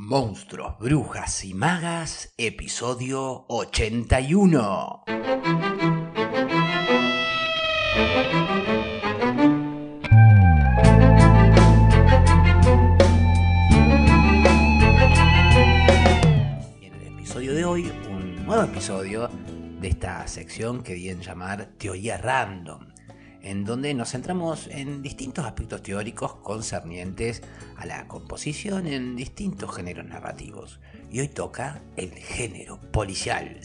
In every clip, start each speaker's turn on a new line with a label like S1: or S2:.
S1: Monstruos, Brujas y Magas, episodio 81. En el episodio de hoy, un nuevo episodio de esta sección que bien llamar Teoría Random, en donde nos centramos en distintos aspectos teóricos concernientes a la composición en distintos géneros narrativos. Y hoy toca el género policial.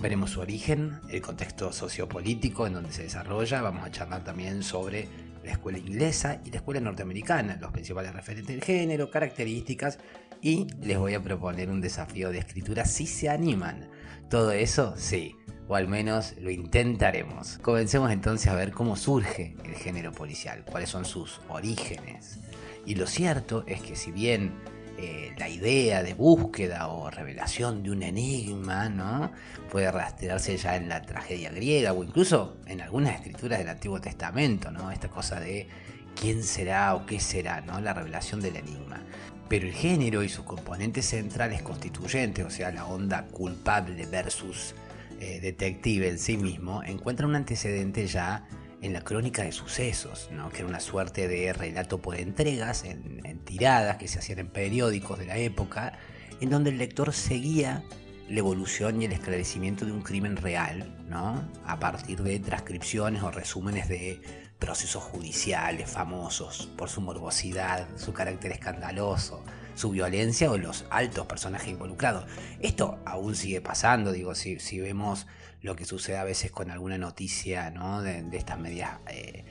S1: Veremos su origen, el contexto sociopolítico en donde se desarrolla, vamos a charlar también sobre la escuela inglesa y la escuela norteamericana, los principales referentes del género, características y les voy a proponer un desafío de escritura si se animan. Todo eso, sí, o al menos lo intentaremos. Comencemos entonces a ver cómo surge el género policial, cuáles son sus orígenes. Y lo cierto es que si bien eh, la idea de búsqueda o revelación de un enigma, ¿no? Puede rastrearse ya en la tragedia griega o incluso en algunas escrituras del Antiguo Testamento, ¿no? Esta cosa de quién será o qué será, ¿no? La revelación del enigma. Pero el género y sus componentes centrales constituyentes, o sea, la onda culpable versus eh, detective en sí mismo, encuentran un antecedente ya en la crónica de sucesos, ¿no? que era una suerte de relato por entregas, en, en, tiradas que se hacían en periódicos de la época, en donde el lector seguía la evolución y el esclarecimiento de un crimen real, ¿no? a partir de transcripciones o resúmenes de procesos judiciales famosos por su morbosidad, su carácter escandaloso, su violencia o los altos personajes involucrados. Esto aún sigue pasando, digo, si, vemos lo que sucede a veces con alguna noticia ¿no? de, estas medias eh,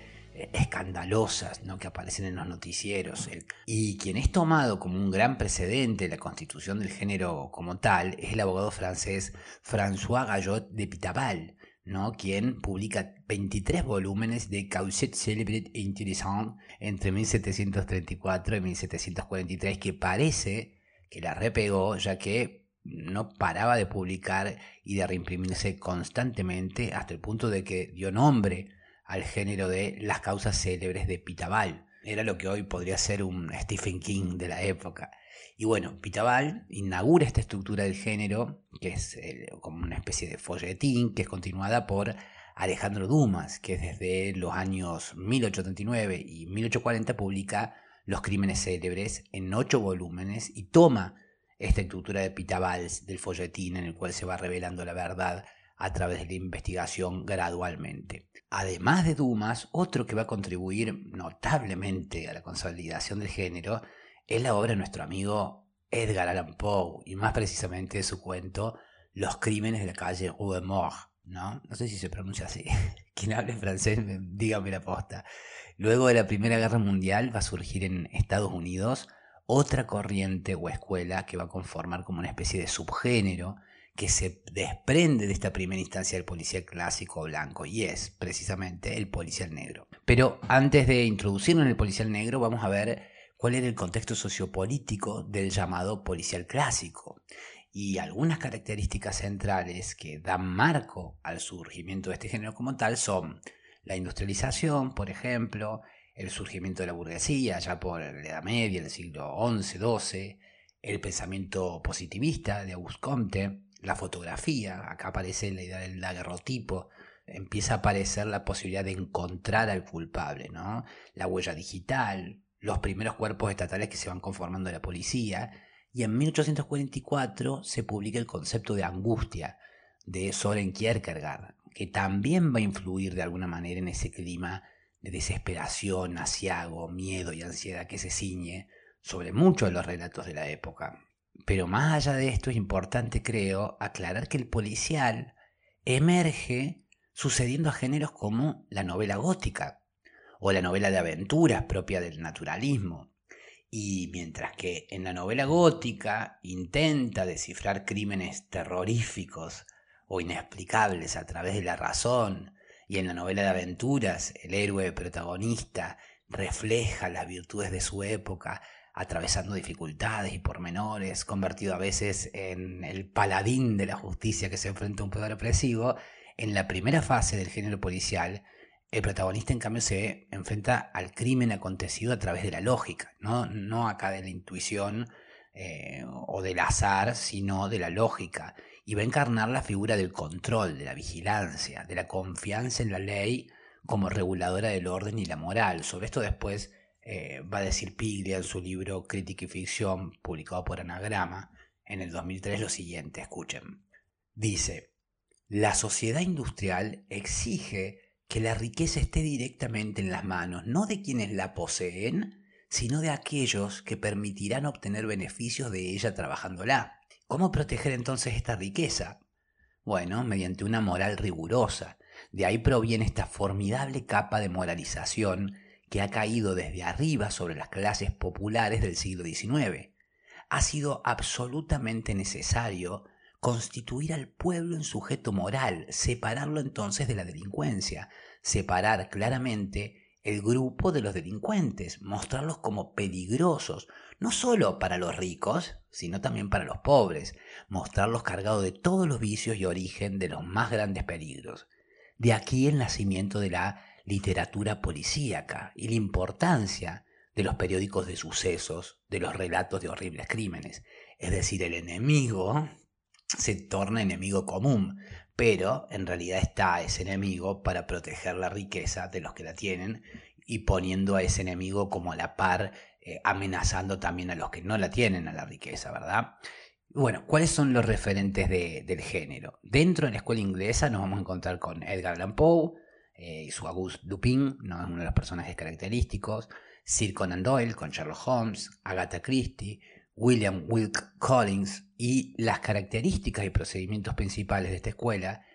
S1: escandalosas ¿no? que aparecen en los noticieros. Y quien es tomado como un gran precedente de la constitución del género como tal es el abogado francés François Gallot de Pitaval, ¿no? quien publica 23 volúmenes de Causet célébre e intéressant entre 1734 y 1743, que parece que la repegó, ya que no paraba de publicar y de reimprimirse constantemente hasta el punto de que dio nombre al género de las causas célebres de Pitaval. Era lo que hoy podría ser un Stephen King de la época. Y bueno, Pitaval inaugura esta estructura del género, que es el, como una especie de folletín, que es continuada por Alejandro Dumas, que desde los años 1839 y 1840 publica Los Crímenes Célebres en ocho volúmenes y toma esta estructura de Pitaval del folletín en el cual se va revelando la verdad a través de la investigación gradualmente. Además de Dumas, otro que va a contribuir notablemente a la consolidación del género es la obra de nuestro amigo Edgar Allan Poe, y más precisamente su cuento Los crímenes de la calle Rue Mort, ¿no? No sé si se pronuncia así. Quien hable francés, dígame la posta. Luego de la Primera Guerra Mundial va a surgir en Estados Unidos otra corriente o escuela que va a conformar como una especie de subgénero que se desprende de esta primera instancia del policial clásico blanco y es precisamente el policial negro. Pero antes de introducirnos en el policial negro vamos a ver cuál era el contexto sociopolítico del llamado policial clásico y algunas características centrales que dan marco al surgimiento de este género como tal son la industrialización, por ejemplo, el surgimiento de la burguesía ya por la Edad Media, el siglo XI, XII, el pensamiento positivista de Auguste Comte, la fotografía, acá aparece la idea del daguerrotipo, empieza a aparecer la posibilidad de encontrar al culpable, ¿no? La huella digital, los primeros cuerpos estatales que se van conformando la policía, y en 1844 se publica el concepto de angustia de Soren Kierkegaard, que también va a influir de alguna manera en ese clima de desesperación, asiago, miedo y ansiedad que se ciñe sobre muchos de los relatos de la época. Pero más allá de esto es importante, creo, aclarar que el policial emerge sucediendo a géneros como la novela gótica o la novela de aventuras propia del naturalismo. Y mientras que en la novela gótica intenta descifrar crímenes terroríficos o inexplicables a través de la razón, y en la novela de aventuras el héroe protagonista refleja las virtudes de su época, atravesando dificultades y pormenores, convertido a veces en el paladín de la justicia que se enfrenta a un poder opresivo, en la primera fase del género policial, el protagonista en cambio se enfrenta al crimen acontecido a través de la lógica, no, acá de la intuición eh, o del azar, sino de la lógica. Y va a encarnar la figura del control, de la vigilancia, de la confianza en la ley como reguladora del orden y la moral. Sobre esto después eh, va a decir Piglia en su libro Crítica y Ficción, publicado por Anagrama, en el 2003 lo siguiente, escuchen. Dice, la sociedad industrial exige que la riqueza esté directamente en las manos, no de quienes la poseen, sino de aquellos que permitirán obtener beneficios de ella trabajándola. ¿Cómo proteger entonces esta riqueza? Bueno, mediante una moral rigurosa. De ahí proviene esta formidable capa de moralización que ha caído desde arriba sobre las clases populares del siglo XIX. Ha sido absolutamente necesario constituir al pueblo en sujeto moral, separarlo entonces de la delincuencia, separar claramente el grupo de los delincuentes, mostrarlos como peligrosos, no solo para los ricos, sino también para los pobres, mostrarlos cargados de todos los vicios y origen de los más grandes peligros. De aquí el nacimiento de la literatura policíaca y la importancia de los periódicos de sucesos, de los relatos de horribles crímenes. Es decir, el enemigo se torna enemigo común, pero en realidad está ese enemigo para proteger la riqueza de los que la tienen y poniendo a ese enemigo como a la par, eh, amenazando también a los que no la tienen a la riqueza, ¿verdad? Bueno, ¿cuáles son los referentes del género? Dentro de la escuela inglesa nos vamos a encontrar con Edgar Allan Poe, eh, y su Auguste Dupin, ¿no? es uno de los personajes característicos, Sir Conan Doyle con Sherlock Holmes, Agatha Christie, William Wilk Collins y las características y procedimientos principales de esta escuela,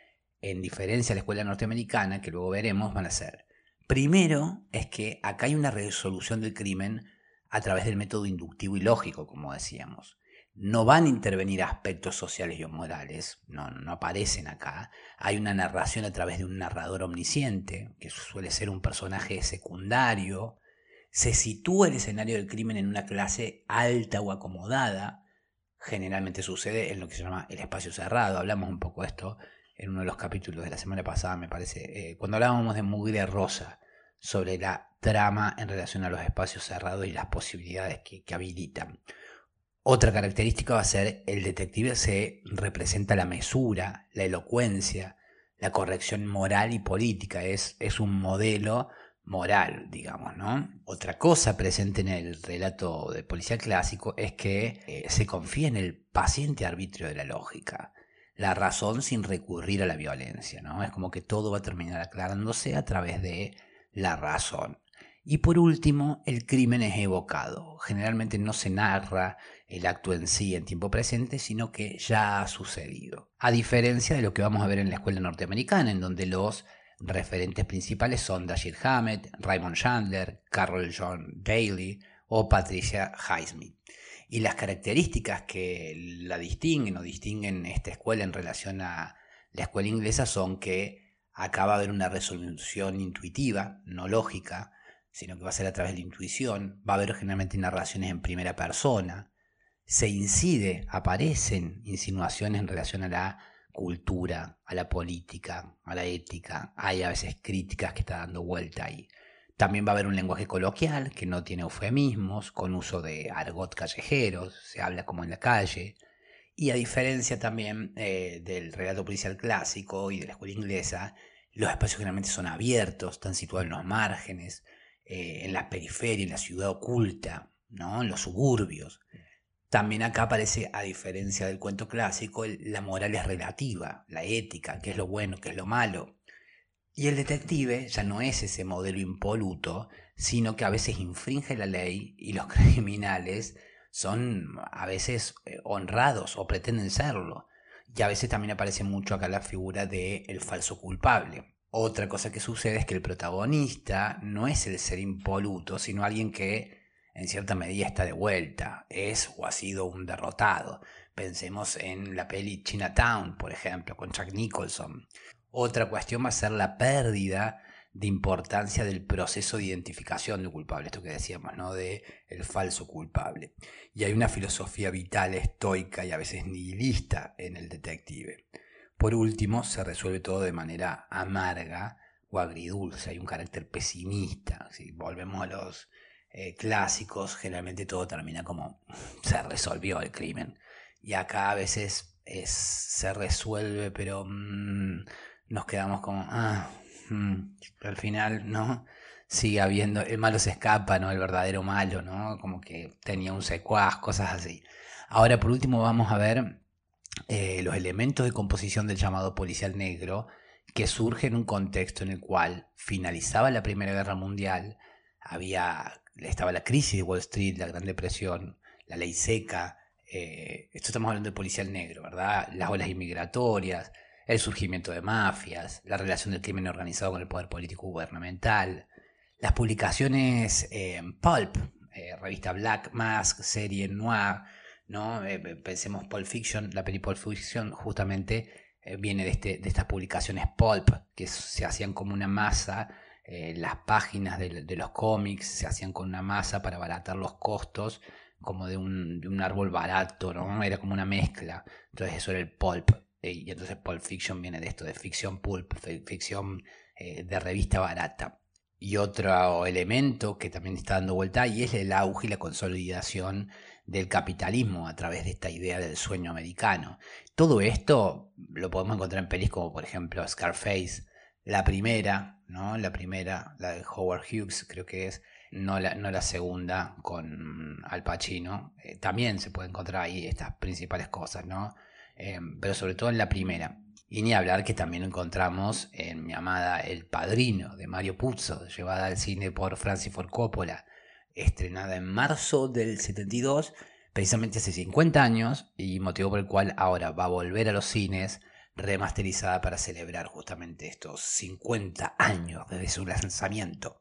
S1: en diferencia a la escuela norteamericana, que luego veremos, van a ser. Primero es que acá hay una resolución del crimen a través del método inductivo y lógico, como decíamos no van a intervenir aspectos sociales y morales, no, no aparecen acá. Hay una narración a través de un narrador omnisciente, que suele ser un personaje secundario. Se sitúa el escenario del crimen en una clase alta o acomodada. Generalmente sucede en lo que se llama el espacio cerrado. Hablamos un poco de esto en uno de los capítulos de la semana pasada, me parece, eh, cuando hablábamos de Mugre Rosa, sobre la trama en relación a los espacios cerrados y las posibilidades que habilitan. Otra característica va a ser el detective se representa la mesura, la elocuencia, la corrección moral y política, es, es un modelo moral, digamos, ¿no? Otra cosa presente en el relato de policía clásico es que eh, se confía en el paciente arbitrio de la lógica, la razón sin recurrir a la violencia, ¿no? Es como que todo va a terminar aclarándose a través de la razón. Y por último, el crimen es evocado. Generalmente no se narra el acto en sí en tiempo presente, sino que ya ha sucedido. A diferencia de lo que vamos a ver en la escuela norteamericana, en donde los referentes principales son Dashiell Hammett, Raymond Chandler, Carol John Daly o Patricia Highsmith. Y las características que la distinguen o distinguen esta escuela en relación a la escuela inglesa son que acaba de haber una resolución intuitiva, no lógica, sino que va a ser a través de la intuición, va a haber generalmente narraciones en primera persona, se incide, aparecen insinuaciones en relación a la cultura, a la política, a la ética, hay a veces críticas que está dando vuelta ahí. También va a haber un lenguaje coloquial que no tiene eufemismos, con uso de argot callejeros, se habla como en la calle. Y a diferencia también eh, del relato policial clásico y de la escuela inglesa, los espacios generalmente son abiertos, están situados en los márgenes, eh, en la periferia, en la ciudad oculta, ¿no? en los suburbios. También acá aparece, a diferencia del cuento clásico, la moral es relativa, la ética, qué es lo bueno, qué es lo malo. Y el detective ya no es ese modelo impoluto, sino que a veces infringe la ley y los criminales son a veces eh, honrados o pretenden serlo. Y a veces también aparece mucho acá la figura del el falso culpable. Otra cosa que sucede es que el protagonista no es el ser impoluto, sino alguien que en cierta medida está de vuelta, es o ha sido un derrotado. Pensemos en la peli Chinatown, por ejemplo, con Jack Nicholson. Otra cuestión va a ser la pérdida de importancia del proceso de identificación del culpable, esto que decíamos, ¿no? De el falso culpable. Y hay una filosofía vital estoica y a veces nihilista en el detective. Por último, se resuelve todo de manera amarga o agridulce, hay un carácter pesimista. Si volvemos a los eh, clásicos, generalmente todo termina como se resolvió el crimen. Y acá a veces es, se resuelve, pero mm, nos quedamos como, ah, mm, al final, ¿no? Sigue habiendo, el malo se escapa, ¿no? El verdadero malo, ¿no? Como que tenía un secuaz, cosas así. Ahora, por último, vamos a ver eh, los elementos de composición del llamado policial negro que surge en un contexto en el cual finalizaba la Primera Guerra Mundial, había, estaba la crisis de Wall Street, la Gran Depresión, la ley seca, eh, esto estamos hablando de policial negro, ¿verdad? Las olas inmigratorias, el surgimiento de mafias, la relación del crimen organizado con el poder político gubernamental, las publicaciones Pulp, eh, revista Black Mask, serie Noir, ¿no? Eh, pensemos Pulp Fiction, la película Pulp Fiction justamente viene de, este, de estas publicaciones pulp, que se hacían como una masa, eh, las páginas de, los cómics se hacían con una masa para abaratar los costos, como de un, árbol barato, ¿no? Era como una mezcla. Entonces eso era el pulp. y entonces Pulp Fiction viene de esto, de ficción pulp, ficción de revista barata. Y otro elemento que también está dando vuelta y es el auge y la consolidación del capitalismo a través de esta idea del sueño americano. Todo esto lo podemos encontrar en pelis como por ejemplo Scarface, la primera, ¿no? La primera, la de Howard Hughes, creo que es, no la, no la segunda con Al Pacino. Eh, también se puede encontrar ahí estas principales cosas, ¿no? Eh, pero sobre todo en la primera. Y ni hablar que también encontramos en mi amada El Padrino de Mario Puzo, llevada al cine por Francis Ford Coppola estrenada en marzo del 72, precisamente hace 50 años, y motivo por el cual ahora va a volver a los cines remasterizada para celebrar justamente estos 50 años desde su lanzamiento.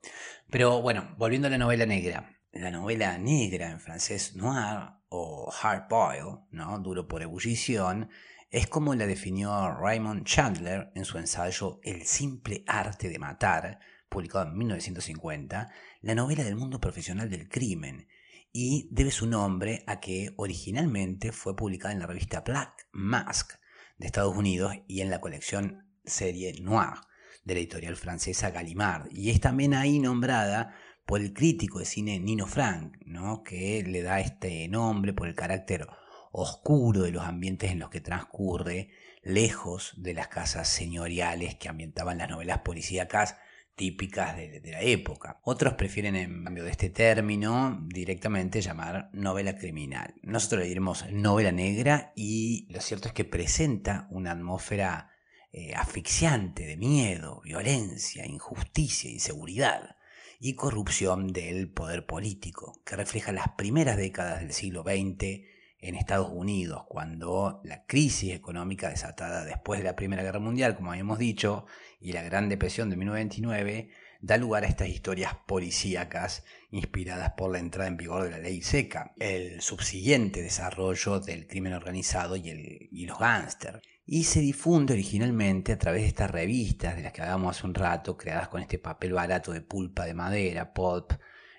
S1: Pero bueno, volviendo a la novela negra. La novela negra en francés noir o hard boil, ¿no? duro por ebullición, es como la definió Raymond Chandler en su ensayo El simple arte de matar, publicado en 1950, la novela del mundo profesional del crimen, y debe su nombre a que originalmente fue publicada en la revista Black Mask de Estados Unidos y en la colección serie Noir de la editorial francesa Gallimard, y es también ahí nombrada por el crítico de cine Nino Frank, ¿no? que le da este nombre por el carácter oscuro de los ambientes en los que transcurre, lejos de las casas señoriales que ambientaban las novelas policíacas típicas de, la época. Otros prefieren, en cambio de este término, directamente llamar novela criminal. Nosotros le diremos novela negra y lo cierto es que presenta una atmósfera eh, asfixiante de miedo, violencia, injusticia, inseguridad y corrupción del poder político, que refleja las primeras décadas del siglo XX en Estados Unidos, cuando la crisis económica desatada después de la Primera Guerra Mundial, como habíamos dicho, y la Gran Depresión de 1929, da lugar a estas historias policíacas inspiradas por la entrada en vigor de la ley seca, el subsiguiente desarrollo del crimen organizado y, el, los gángsters. Y se difunde originalmente a través de estas revistas de las que hablábamos hace un rato, creadas con este papel barato de pulpa de madera, pulp,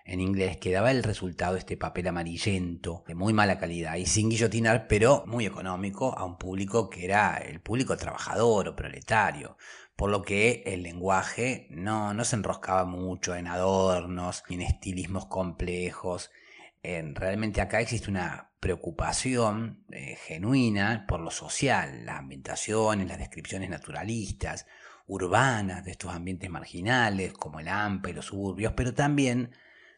S1: en inglés, que daba el resultado este papel amarillento, de muy mala calidad y sin guillotinar, pero muy económico a un público que era el público trabajador o proletario, por lo que el lenguaje no, no se enroscaba mucho en adornos, en estilismos complejos. realmente acá existe una preocupación eh, genuina por lo social, las ambientaciones, las descripciones naturalistas, urbanas de estos ambientes marginales como el AMPA y los suburbios, pero también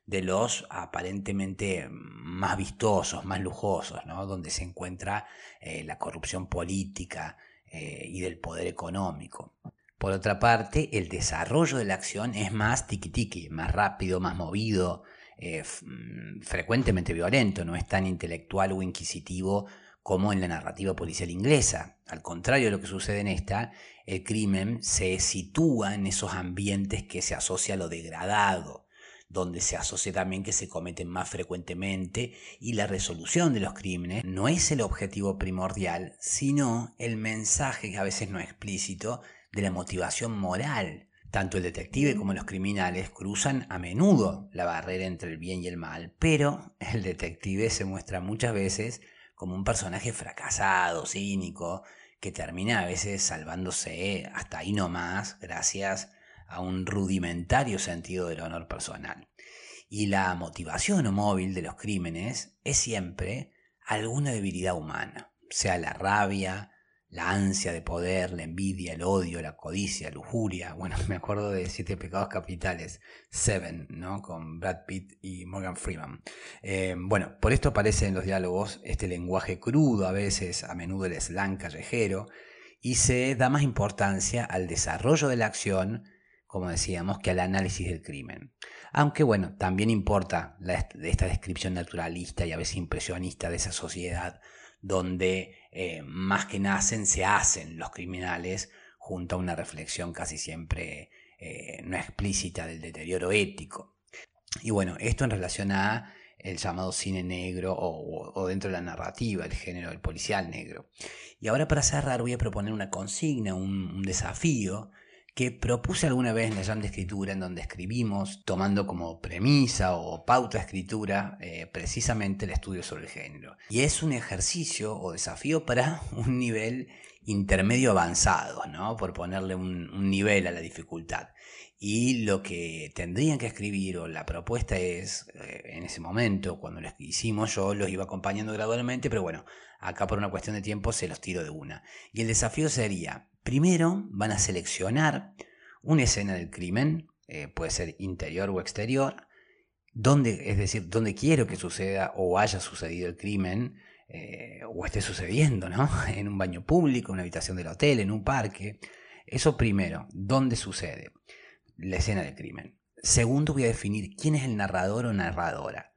S1: de los aparentemente más vistosos, más lujosos, ¿no? donde se encuentra eh, la corrupción política eh, y del poder económico. Por otra parte, el desarrollo de la acción es más tiki-tiki, más rápido, más movido, eh, mm, frecuentemente violento, no es tan intelectual o inquisitivo como en la narrativa policial inglesa. Al contrario de lo que sucede en esta, el crimen se sitúa en esos ambientes que se asocia a lo degradado, donde se asocia también que se cometen más frecuentemente y la resolución de los crímenes no es el objetivo primordial, sino el mensaje que a veces no explícito de la motivación moral. Tanto el detective como los criminales cruzan a menudo la barrera entre el bien y el mal, pero el detective se muestra muchas veces como un personaje fracasado, cínico, que termina a veces salvándose hasta ahí nomás gracias a un rudimentario sentido del honor personal. Y la motivación o móvil de los crímenes es siempre alguna debilidad humana, sea la rabia, la ansia de poder, la envidia, el odio, la codicia, la lujuria. Bueno, me acuerdo de Siete Pecados Capitales, Seven, ¿no? Con Brad Pitt y Morgan Freeman. Eh, bueno, por esto aparece en los diálogos este lenguaje crudo, a veces, a menudo el slang callejero, y se da más importancia al desarrollo de la acción, como decíamos, que al análisis del crimen. Aunque bueno, también importa esta descripción naturalista y a veces impresionista de esa sociedad donde eh, más que nacen se hacen los criminales junto a una reflexión casi siempre eh, no explícita del deterioro ético. Y bueno, esto en relación a el llamado cine negro o, dentro de la narrativa, el género del policial negro. Y ahora para cerrar voy a proponer una consigna, un desafío que propuse alguna vez en la Jam de Escritura, en donde escribimos, tomando como premisa o pauta de escritura eh, precisamente el estudio sobre el género. Y es un ejercicio o desafío para un nivel intermedio avanzado, ¿no? por ponerle un, nivel a la dificultad. Y lo que tendrían que escribir, o la propuesta es, eh, en ese momento, cuando lo hicimos, yo los iba acompañando gradualmente, pero bueno, acá por una cuestión de tiempo se los tiro de una. Y el desafío sería, Primero van a seleccionar una escena del crimen, eh, puede ser interior o exterior, donde, es decir, donde quiero que suceda o haya sucedido el crimen, eh, o esté sucediendo, ¿no? En un baño público, en una habitación del hotel, en un parque. Eso primero, ¿dónde sucede la escena del crimen? Segundo, voy a definir quién es el narrador o narradora.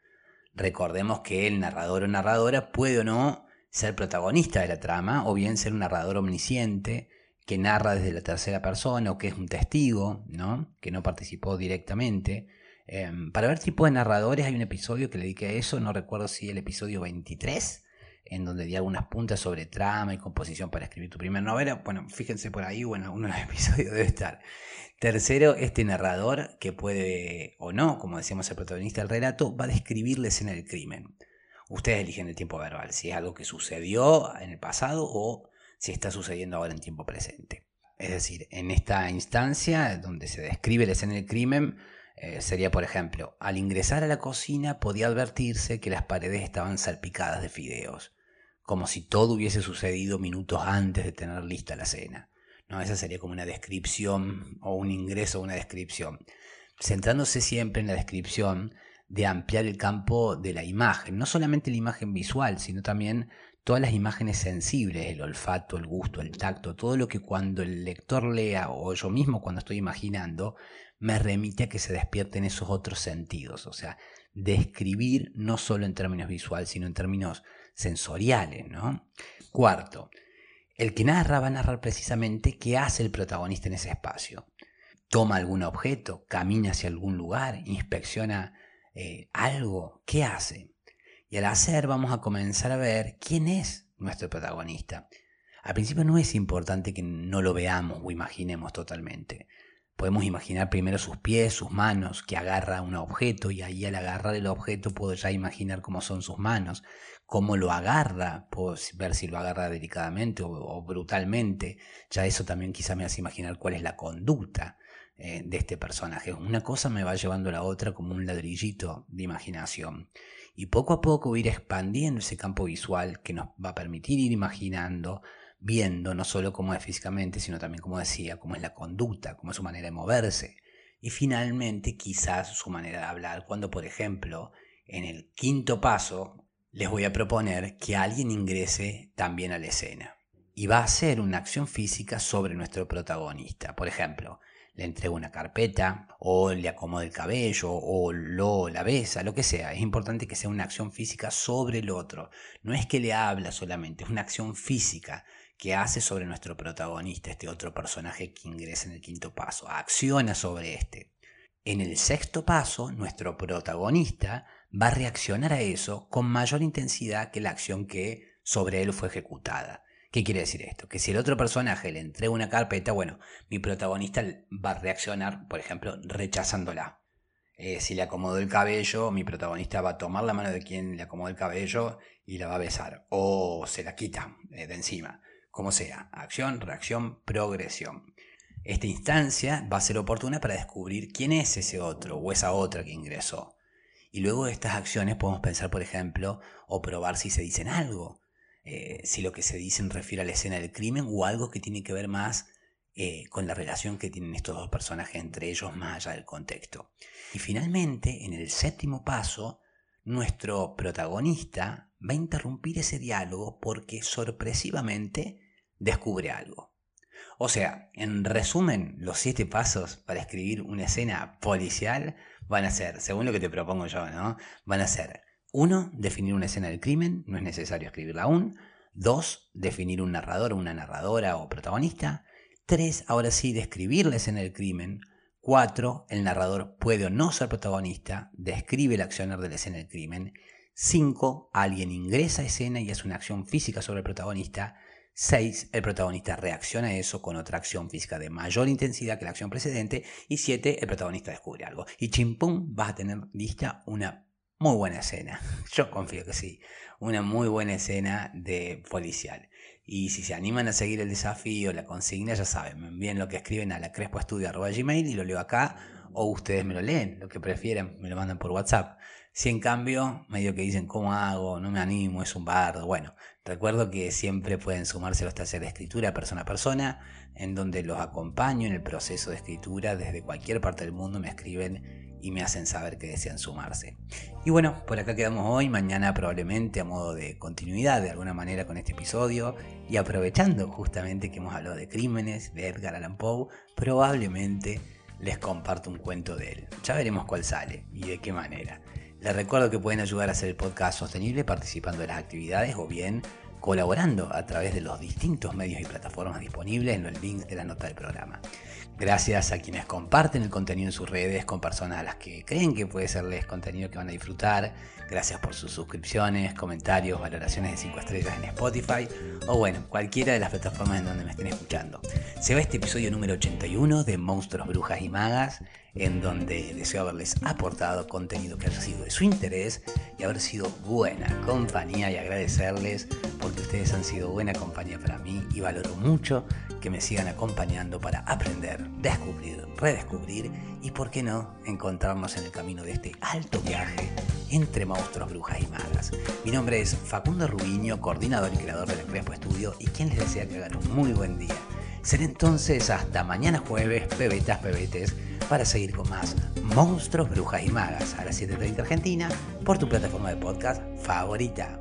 S1: Recordemos que el narrador o narradora puede o no ser protagonista de la trama, o bien ser un narrador omnisciente, que narra desde la tercera persona o que es un testigo, ¿no? que no participó directamente. Em, para ver tipo de narradores hay un episodio que le dediqué a eso, no recuerdo si el episodio 23, en donde di algunas puntas sobre trama y composición para escribir tu primera novela. Bueno, fíjense por ahí, bueno, uno de los episodios debe estar. Tercero, este narrador que puede o no, como decíamos el protagonista del relato, va a describir la escena del crimen. Ustedes eligen el tiempo verbal, si es algo que sucedió en el pasado o si está sucediendo ahora en tiempo presente. Es decir, en esta instancia donde se describe la escena del crimen, eh, sería, por ejemplo, al ingresar a la cocina podía advertirse que las paredes estaban salpicadas de fideos, como si todo hubiese sucedido minutos antes de tener lista la cena. ¿no? Esa sería como una descripción o un ingreso a una descripción. Centrándose siempre en la descripción de ampliar el campo de la imagen, no solamente la imagen visual, sino también todas las imágenes sensibles, el olfato, el gusto, el tacto, todo lo que cuando el lector lea o yo mismo cuando estoy imaginando, me remite a que se despierten esos otros sentidos. O sea, describir no solo en términos visuales, sino en términos sensoriales. ¿no? Cuarto, el que narra va a narrar precisamente qué hace el protagonista en ese espacio. Toma algún objeto, camina hacia algún lugar, inspecciona eh, algo, ¿qué hace? Y al hacer vamos a comenzar a ver quién es nuestro protagonista. Al principio no es importante que no lo veamos o imaginemos totalmente. Podemos imaginar primero sus pies, sus manos, que agarra un objeto y ahí al agarrar el objeto puedo ya imaginar cómo son sus manos, cómo lo agarra, puedo ver si lo agarra delicadamente o, brutalmente. Ya eso también quizá me hace imaginar cuál es la conducta eh, de este personaje. Una cosa me va llevando a la otra como un ladrillito de imaginación y poco a poco ir expandiendo ese campo visual que nos va a permitir ir imaginando, viendo no solo cómo es físicamente, sino también, como decía, cómo es la conducta, cómo es su manera de moverse. Y finalmente quizás su manera de hablar, cuando por ejemplo en el quinto paso les voy a proponer que alguien ingrese también a la escena. Y va a hacer una acción física sobre nuestro protagonista. Por ejemplo, le entrega una carpeta o le acomoda el cabello o lo la besa, lo que sea. Es importante que sea una acción física sobre el otro. No es que le habla solamente, es una acción física que hace sobre nuestro protagonista, este otro personaje que ingresa en el quinto paso. Acciona sobre este. En el sexto paso, nuestro protagonista va a reaccionar a eso con mayor intensidad que la acción que sobre él fue ejecutada. ¿Qué quiere decir esto? Que si el otro personaje le entrega una carpeta, bueno, mi protagonista va a reaccionar, por ejemplo, rechazándola. Eh, si le acomodó el cabello, mi protagonista va a tomar la mano de quien le acomodó el cabello y la va a besar. O se la quita eh, de encima. Como sea. Acción, reacción, progresión. Esta instancia va a ser oportuna para descubrir quién es ese otro o esa otra que ingresó. Y luego de estas acciones podemos pensar, por ejemplo, o probar si se dicen algo, eh, si lo que se dicen refiere a la escena del crimen o algo que tiene que ver más eh, con la relación que tienen estos dos personajes entre ellos más allá del contexto. Y finalmente, en el séptimo paso, nuestro protagonista va a interrumpir ese diálogo porque sorpresivamente descubre algo. O sea, en resumen, los siete pasos para escribir una escena policial van a ser, según lo que te propongo yo, ¿no? Van a ser, uno, definir una escena del crimen, no es necesario escribirla aún. Dos, definir un narrador, una narradora o protagonista. Tres, ahora sí, describir la escena del crimen. Cuatro, el narrador puede o no ser protagonista, describe el accionar de la escena del crimen. Cinco, alguien ingresa a escena y hace una acción física sobre el protagonista. 6. El protagonista reacciona a eso con otra acción física de mayor intensidad que la acción precedente. Y 7. El protagonista descubre algo. Y chimpum, vas a tener lista una muy buena escena. Yo confío que sí. Una muy buena escena de policial. Y si se animan a seguir el desafío, la consigna, ya saben, me envíen lo que escriben a la crespoestudio.gmail y lo leo acá. O ustedes me lo leen, lo que prefieran, me lo mandan por WhatsApp. Si en cambio, medio que dicen, ¿cómo hago? No me animo, es un bardo. Bueno, recuerdo que siempre pueden sumarse a los talleres de escritura persona a persona, en donde los acompaño en el proceso de escritura desde cualquier parte del mundo, me escriben y me hacen saber que desean sumarse. Y bueno, por acá quedamos hoy, mañana probablemente a modo de continuidad de alguna manera con este episodio y aprovechando justamente que hemos hablado de crímenes de Edgar Allan Poe, probablemente les comparto un cuento de él. Ya veremos cuál sale y de qué manera. Les recuerdo que pueden ayudar a hacer el podcast sostenible participando de las actividades o bien colaborando a través de los distintos medios y plataformas disponibles en los links de la nota del programa. Gracias a quienes comparten el contenido en sus redes con personas a las que creen que puede serles contenido que van a disfrutar. Gracias por sus suscripciones, comentarios, valoraciones de 5 estrellas en Spotify o bueno, cualquiera de las plataformas en donde me estén escuchando. Se va este episodio número 81 de Monstruos, Brujas y Magas en donde deseo haberles aportado contenido que haya sido de su interés y haber sido buena compañía y agradecerles porque ustedes han sido buena compañía para mí y valoro mucho que me sigan acompañando para aprender, descubrir, redescubrir y, por qué no, encontrarnos en el camino de este alto viaje entre monstruos, brujas y magas. Mi nombre es Facundo Rubiño, coordinador y creador del Crespo Estudio y quien les desea que hagan un muy buen día. Será entonces hasta mañana jueves, pebetas, pebetes, para seguir con más Monstruos, Brujas y Magas a las 7.30 Argentina por tu plataforma de podcast favorita.